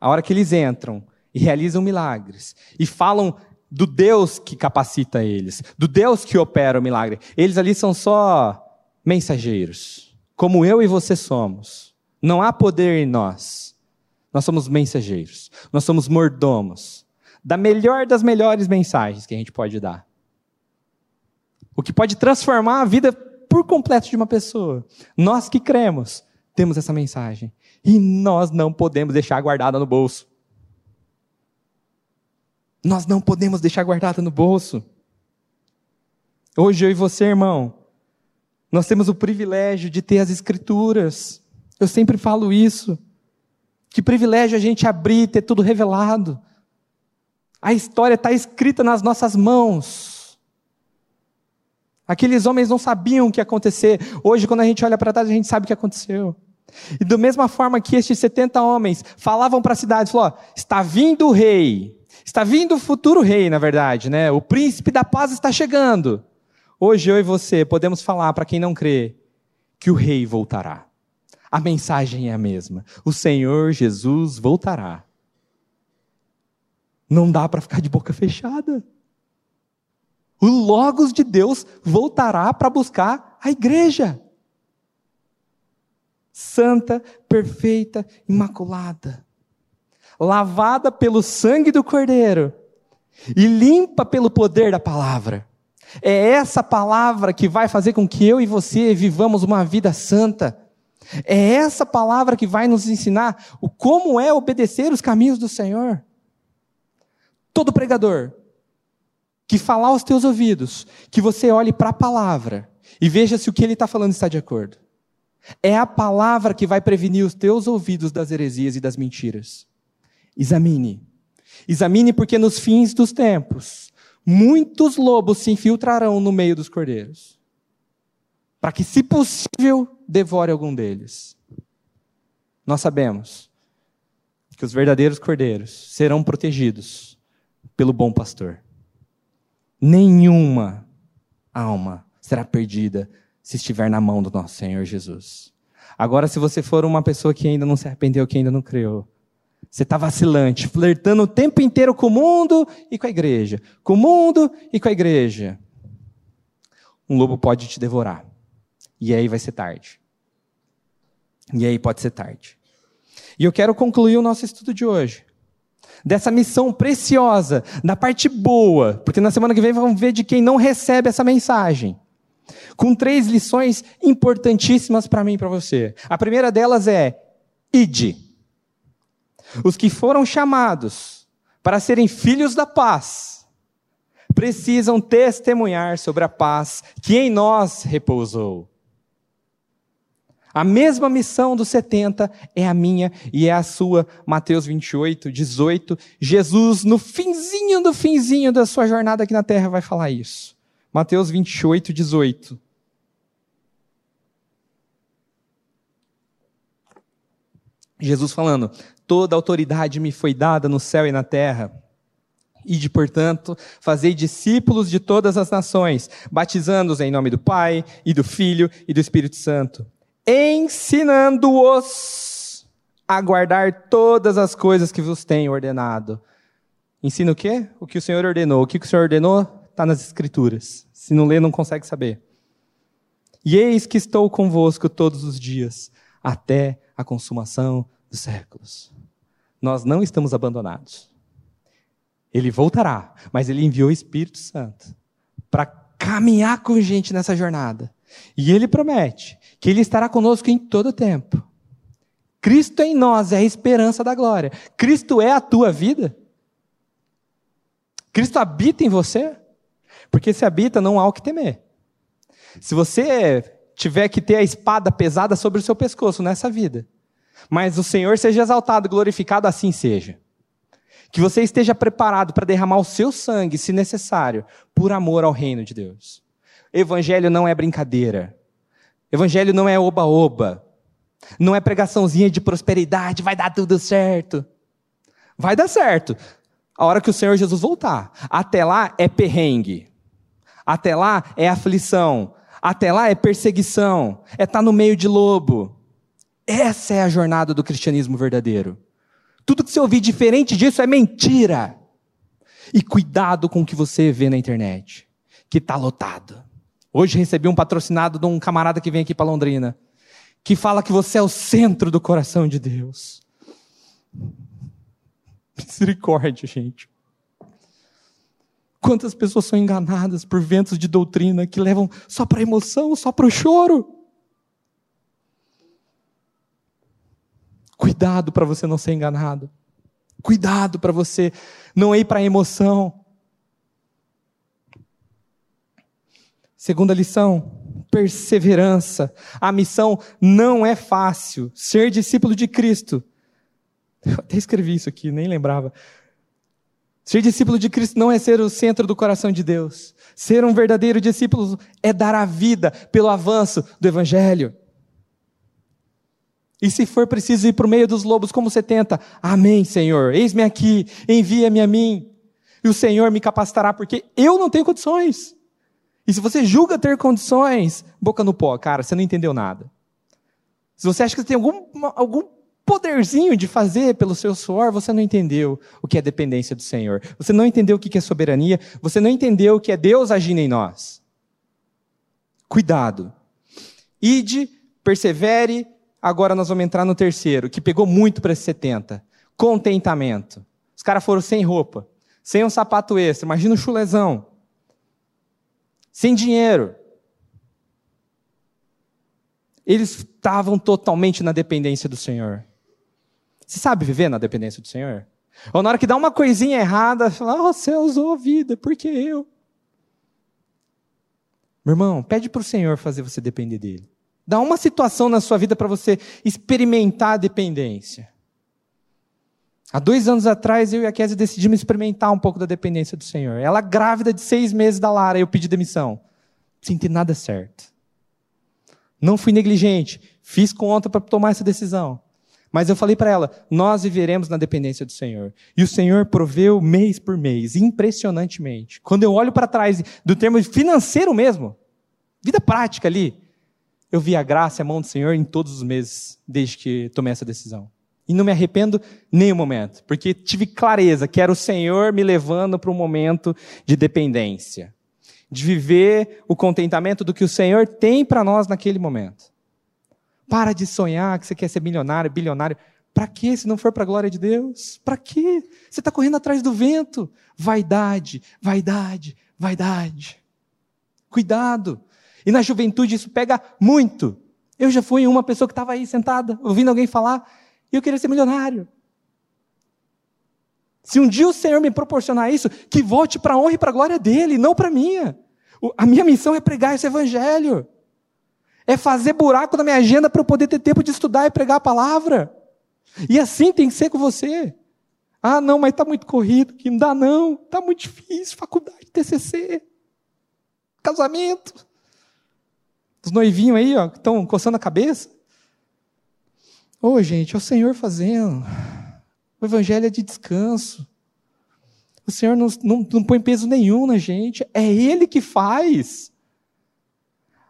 [SPEAKER 1] A hora que eles entram e realizam milagres e falam do Deus que capacita eles, do Deus que opera o milagre. Eles ali são só mensageiros, como eu e você somos. Não há poder em nós. Nós somos mensageiros, nós somos mordomos da melhor das melhores mensagens que a gente pode dar. O que pode transformar a vida por completo de uma pessoa. Nós que cremos, temos essa mensagem. E nós não podemos deixar guardada no bolso. Nós não podemos deixar guardada no bolso. Hoje eu e você, irmão, nós temos o privilégio de ter as escrituras. Eu sempre falo isso. Que privilégio a gente abrir, ter tudo revelado. A história está escrita nas nossas mãos. Aqueles homens não sabiam o que ia acontecer. Hoje, quando a gente olha para trás, a gente sabe o que aconteceu. E da mesma forma que estes 70 homens falavam para a cidade, falou, está vindo o rei. Está vindo o futuro rei, na verdade, né? O príncipe da paz está chegando. Hoje eu e você podemos falar para quem não crê que o rei voltará. A mensagem é a mesma. O Senhor Jesus voltará. Não dá para ficar de boca fechada. O Logos de Deus voltará para buscar a igreja. Santa, perfeita, imaculada lavada pelo sangue do Cordeiro e limpa pelo poder da palavra. É essa palavra que vai fazer com que eu e você vivamos uma vida santa. É essa palavra que vai nos ensinar o como é obedecer os caminhos do Senhor. Todo pregador que falar aos teus ouvidos, que você olhe para a palavra e veja se o que ele está falando está de acordo. É a palavra que vai prevenir os teus ouvidos das heresias e das mentiras. Examine. Examine porque nos fins dos tempos, muitos lobos se infiltrarão no meio dos cordeiros, para que, se possível, devore algum deles. Nós sabemos que os verdadeiros cordeiros serão protegidos pelo bom pastor. Nenhuma alma será perdida se estiver na mão do nosso Senhor Jesus. Agora, se você for uma pessoa que ainda não se arrependeu, que ainda não creu, você está vacilante, flertando o tempo inteiro com o mundo e com a igreja. Com o mundo e com a igreja. Um lobo pode te devorar. E aí vai ser tarde. E aí pode ser tarde. E eu quero concluir o nosso estudo de hoje. Dessa missão preciosa, da parte boa, porque na semana que vem vamos ver de quem não recebe essa mensagem. Com três lições importantíssimas para mim e para você. A primeira delas é: ide. Os que foram chamados para serem filhos da paz precisam testemunhar sobre a paz que em nós repousou. A mesma missão dos 70 é a minha e é a sua. Mateus 28, 18. Jesus, no finzinho do finzinho da sua jornada aqui na terra, vai falar isso. Mateus 28, 18. Jesus falando: Toda autoridade me foi dada no céu e na terra. Ide, portanto, fazei discípulos de todas as nações, batizando-os em nome do Pai, e do Filho e do Espírito Santo, ensinando-os a guardar todas as coisas que vos tenho ordenado. Ensina o quê? O que o Senhor ordenou. O que o Senhor ordenou está nas Escrituras. Se não lê, não consegue saber. E eis que estou convosco todos os dias, até a consumação dos séculos. Nós não estamos abandonados. Ele voltará, mas ele enviou o Espírito Santo para caminhar com gente nessa jornada. E ele promete que ele estará conosco em todo o tempo. Cristo em nós é a esperança da glória. Cristo é a tua vida? Cristo habita em você? Porque se habita, não há o que temer. Se você tiver que ter a espada pesada sobre o seu pescoço nessa vida, mas o Senhor seja exaltado, glorificado, assim seja. Que você esteja preparado para derramar o seu sangue, se necessário, por amor ao reino de Deus. Evangelho não é brincadeira. Evangelho não é oba-oba. Não é pregaçãozinha de prosperidade, vai dar tudo certo. Vai dar certo. A hora que o Senhor Jesus voltar. Até lá é perrengue. Até lá é aflição. Até lá é perseguição. É estar tá no meio de lobo. Essa é a jornada do cristianismo verdadeiro. Tudo que você ouvir diferente disso é mentira. E cuidado com o que você vê na internet, que está lotado. Hoje recebi um patrocinado de um camarada que vem aqui para Londrina, que fala que você é o centro do coração de Deus. Misericórdia, gente. Quantas pessoas são enganadas por ventos de doutrina que levam só para emoção, só para o choro? Cuidado para você não ser enganado. Cuidado para você não ir para a emoção. Segunda lição, perseverança. A missão não é fácil. Ser discípulo de Cristo. Eu até escrevi isso aqui, nem lembrava. Ser discípulo de Cristo não é ser o centro do coração de Deus. Ser um verdadeiro discípulo é dar a vida pelo avanço do Evangelho. E se for preciso ir para o meio dos lobos, como você tenta? Amém, Senhor. Eis-me aqui, envia-me a mim. E o Senhor me capacitará, porque eu não tenho condições. E se você julga ter condições, boca no pó, cara, você não entendeu nada. Se você acha que você tem algum, algum poderzinho de fazer pelo seu suor, você não entendeu o que é dependência do Senhor. Você não entendeu o que é soberania. Você não entendeu o que é Deus agindo em nós. Cuidado. Ide, persevere, Agora nós vamos entrar no terceiro, que pegou muito para esse 70. Contentamento. Os caras foram sem roupa, sem um sapato extra, imagina o chulezão. Sem dinheiro. Eles estavam totalmente na dependência do Senhor. Você sabe viver na dependência do Senhor? Ou na hora que dá uma coisinha errada, fala, oh, usou a vida, por que eu? Meu irmão, pede para o Senhor fazer você depender dele. Dá uma situação na sua vida para você experimentar a dependência. Há dois anos atrás, eu e a Kézia decidimos experimentar um pouco da dependência do Senhor. Ela grávida de seis meses da Lara, eu pedi demissão. Sem ter nada certo. Não fui negligente, fiz conta para tomar essa decisão. Mas eu falei para ela: nós viveremos na dependência do Senhor. E o Senhor proveu mês por mês, impressionantemente. Quando eu olho para trás, do termo financeiro mesmo, vida prática ali, eu vi a graça e a mão do Senhor em todos os meses desde que tomei essa decisão. E não me arrependo nem um momento, porque tive clareza que era o Senhor me levando para um momento de dependência, de viver o contentamento do que o Senhor tem para nós naquele momento. Para de sonhar que você quer ser milionário, bilionário. Para quê? Se não for para a glória de Deus? Para quê? Você está correndo atrás do vento. Vaidade, vaidade, vaidade. Cuidado. E na juventude isso pega muito. Eu já fui uma pessoa que estava aí sentada, ouvindo alguém falar, e eu queria ser milionário. Se um dia o Senhor me proporcionar isso, que volte para a honra e para a glória dele, não para a minha. A minha missão é pregar esse evangelho. É fazer buraco na minha agenda para eu poder ter tempo de estudar e pregar a palavra. E assim tem que ser com você. Ah, não, mas está muito corrido, que não dá não, está muito difícil, faculdade, TCC, casamento. Os noivinhos aí, ó, que estão coçando a cabeça. Ô, oh, gente, é o Senhor fazendo. O Evangelho é de descanso. O Senhor não, não, não põe peso nenhum na gente. É Ele que faz.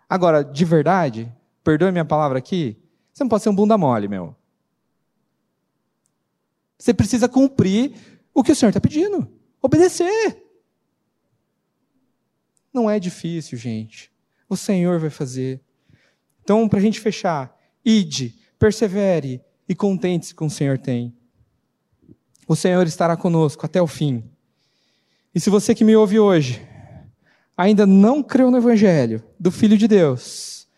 [SPEAKER 1] Agora, de verdade, perdoe minha palavra aqui, você não pode ser um bunda mole, meu. Você precisa cumprir o que o Senhor está pedindo. Obedecer. Não é difícil, gente. O Senhor vai fazer. Então, para a gente fechar, ide, persevere e contente-se com o Senhor tem. O Senhor estará conosco até o fim. E se você que me ouve hoje ainda não creu no Evangelho do Filho de Deus,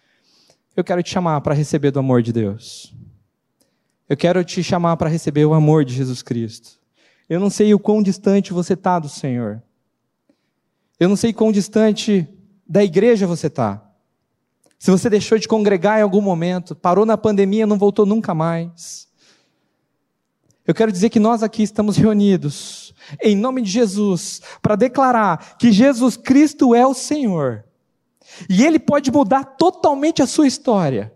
[SPEAKER 1] eu quero te chamar para receber do amor de Deus. Eu quero te chamar para receber o amor de Jesus Cristo. Eu não sei o quão distante você está do Senhor. Eu não sei quão distante da igreja você está. Se você deixou de congregar em algum momento, parou na pandemia, não voltou nunca mais. Eu quero dizer que nós aqui estamos reunidos, em nome de Jesus, para declarar que Jesus Cristo é o Senhor. E Ele pode mudar totalmente a sua história.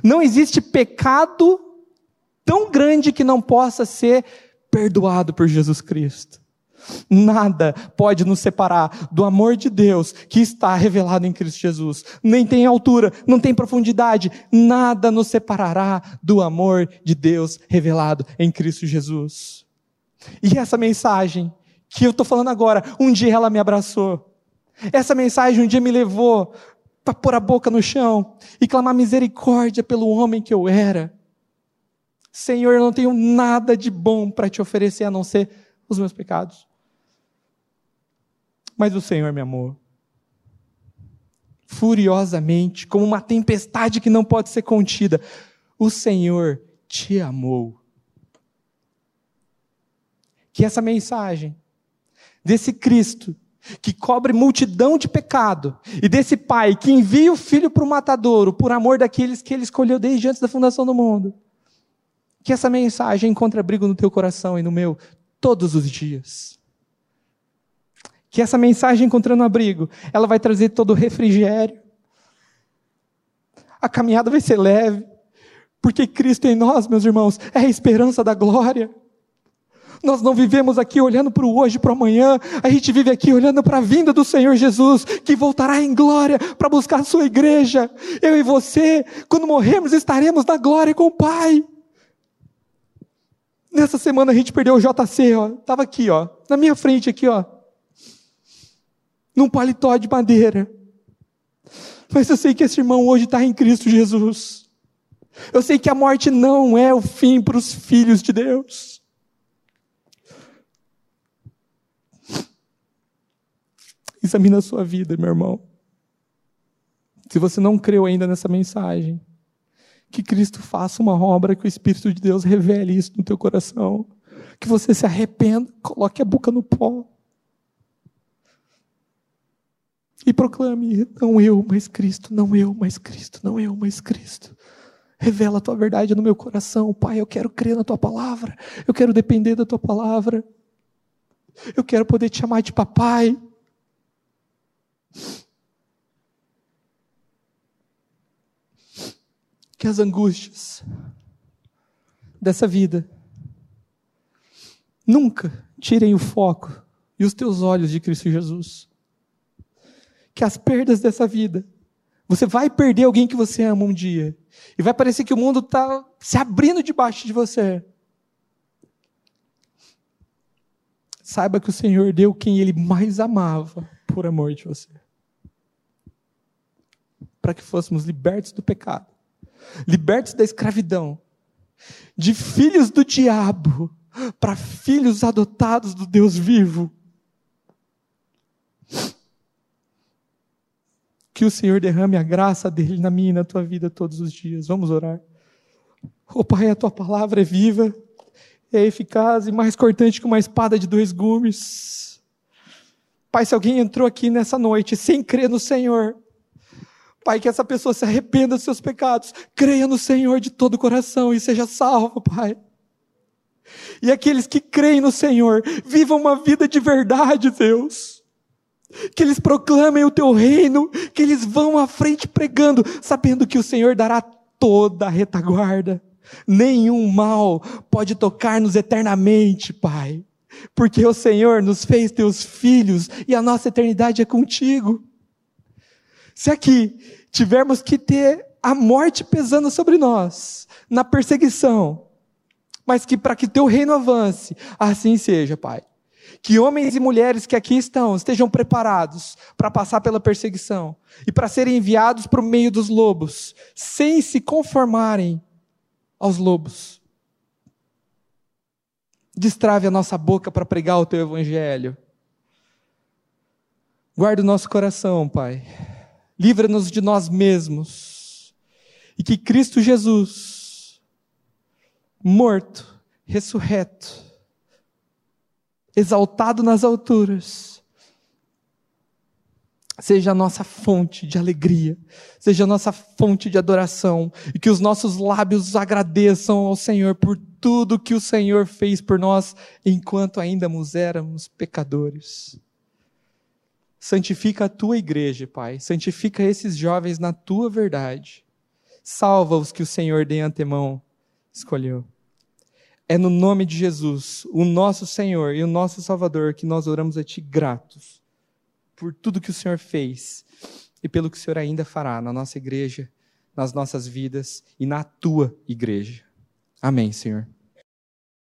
[SPEAKER 1] Não existe pecado tão grande que não possa ser perdoado por Jesus Cristo. Nada pode nos separar do amor de Deus que está revelado em Cristo Jesus. Nem tem altura, não tem profundidade, nada nos separará do amor de Deus revelado em Cristo Jesus. E essa mensagem que eu estou falando agora, um dia ela me abraçou. Essa mensagem um dia me levou para pôr a boca no chão e clamar misericórdia pelo homem que eu era. Senhor, eu não tenho nada de bom para te oferecer a não ser os meus pecados. Mas o Senhor me amou. Furiosamente, como uma tempestade que não pode ser contida. O Senhor te amou. Que essa mensagem desse Cristo que cobre multidão de pecado, e desse pai que envia o filho para o matadouro por amor daqueles que ele escolheu desde antes da fundação do mundo. Que essa mensagem encontre abrigo no teu coração e no meu todos os dias que essa mensagem encontrando abrigo, ela vai trazer todo o refrigério. A caminhada vai ser leve, porque Cristo em nós, meus irmãos, é a esperança da glória. Nós não vivemos aqui olhando para o hoje, para o amanhã, a gente vive aqui olhando para a vinda do Senhor Jesus, que voltará em glória para buscar a sua igreja. Eu e você, quando morrermos, estaremos na glória com o Pai. Nessa semana a gente perdeu o JC, ó, estava aqui, ó, na minha frente aqui, ó num paletó de madeira. Mas eu sei que esse irmão hoje está em Cristo Jesus. Eu sei que a morte não é o fim para os filhos de Deus. Examina a sua vida, meu irmão. Se você não creu ainda nessa mensagem, que Cristo faça uma obra, que o Espírito de Deus revele isso no teu coração. Que você se arrependa, coloque a boca no pó e proclame: não eu, mas Cristo, não eu, mas Cristo, não eu, mas Cristo. Revela a tua verdade no meu coração, Pai. Eu quero crer na tua palavra, eu quero depender da tua palavra, eu quero poder te chamar de papai. Que as angústias dessa vida nunca tirem o foco e os teus olhos de Cristo Jesus que as perdas dessa vida, você vai perder alguém que você ama um dia. E vai parecer que o mundo está se abrindo debaixo de você. Saiba que o Senhor deu quem Ele mais amava por amor de você. Para que fôssemos libertos do pecado, libertos da escravidão, de filhos do diabo, para filhos adotados do Deus vivo. Que o Senhor derrame a graça dele na minha e na tua vida todos os dias. Vamos orar. Oh Pai, a tua palavra é viva, é eficaz e mais cortante que uma espada de dois gumes. Pai, se alguém entrou aqui nessa noite sem crer no Senhor, Pai, que essa pessoa se arrependa dos seus pecados, creia no Senhor de todo o coração e seja salvo, Pai. E aqueles que creem no Senhor, vivam uma vida de verdade, Deus que eles proclamem o teu reino, que eles vão à frente pregando, sabendo que o Senhor dará toda a retaguarda. Nenhum mal pode tocar-nos eternamente, Pai, porque o Senhor nos fez teus filhos e a nossa eternidade é contigo. Se aqui tivermos que ter a morte pesando sobre nós, na perseguição, mas que para que teu reino avance, assim seja, Pai. Que homens e mulheres que aqui estão estejam preparados para passar pela perseguição e para serem enviados para o meio dos lobos, sem se conformarem aos lobos. Destrave a nossa boca para pregar o teu evangelho. Guarda o nosso coração, Pai. Livra-nos de nós mesmos. E que Cristo Jesus, morto, ressurreto, exaltado nas alturas, seja a nossa fonte de alegria, seja a nossa fonte de adoração, e que os nossos lábios agradeçam ao Senhor por tudo que o Senhor fez por nós enquanto ainda éramos pecadores. Santifica a tua igreja, Pai, santifica esses jovens na tua verdade. Salva os que o Senhor de antemão escolheu. É no nome de Jesus, o nosso Senhor e o nosso Salvador, que nós oramos a Ti gratos por tudo que o Senhor fez e pelo que o Senhor ainda fará na nossa igreja, nas nossas vidas e na tua igreja. Amém, Senhor.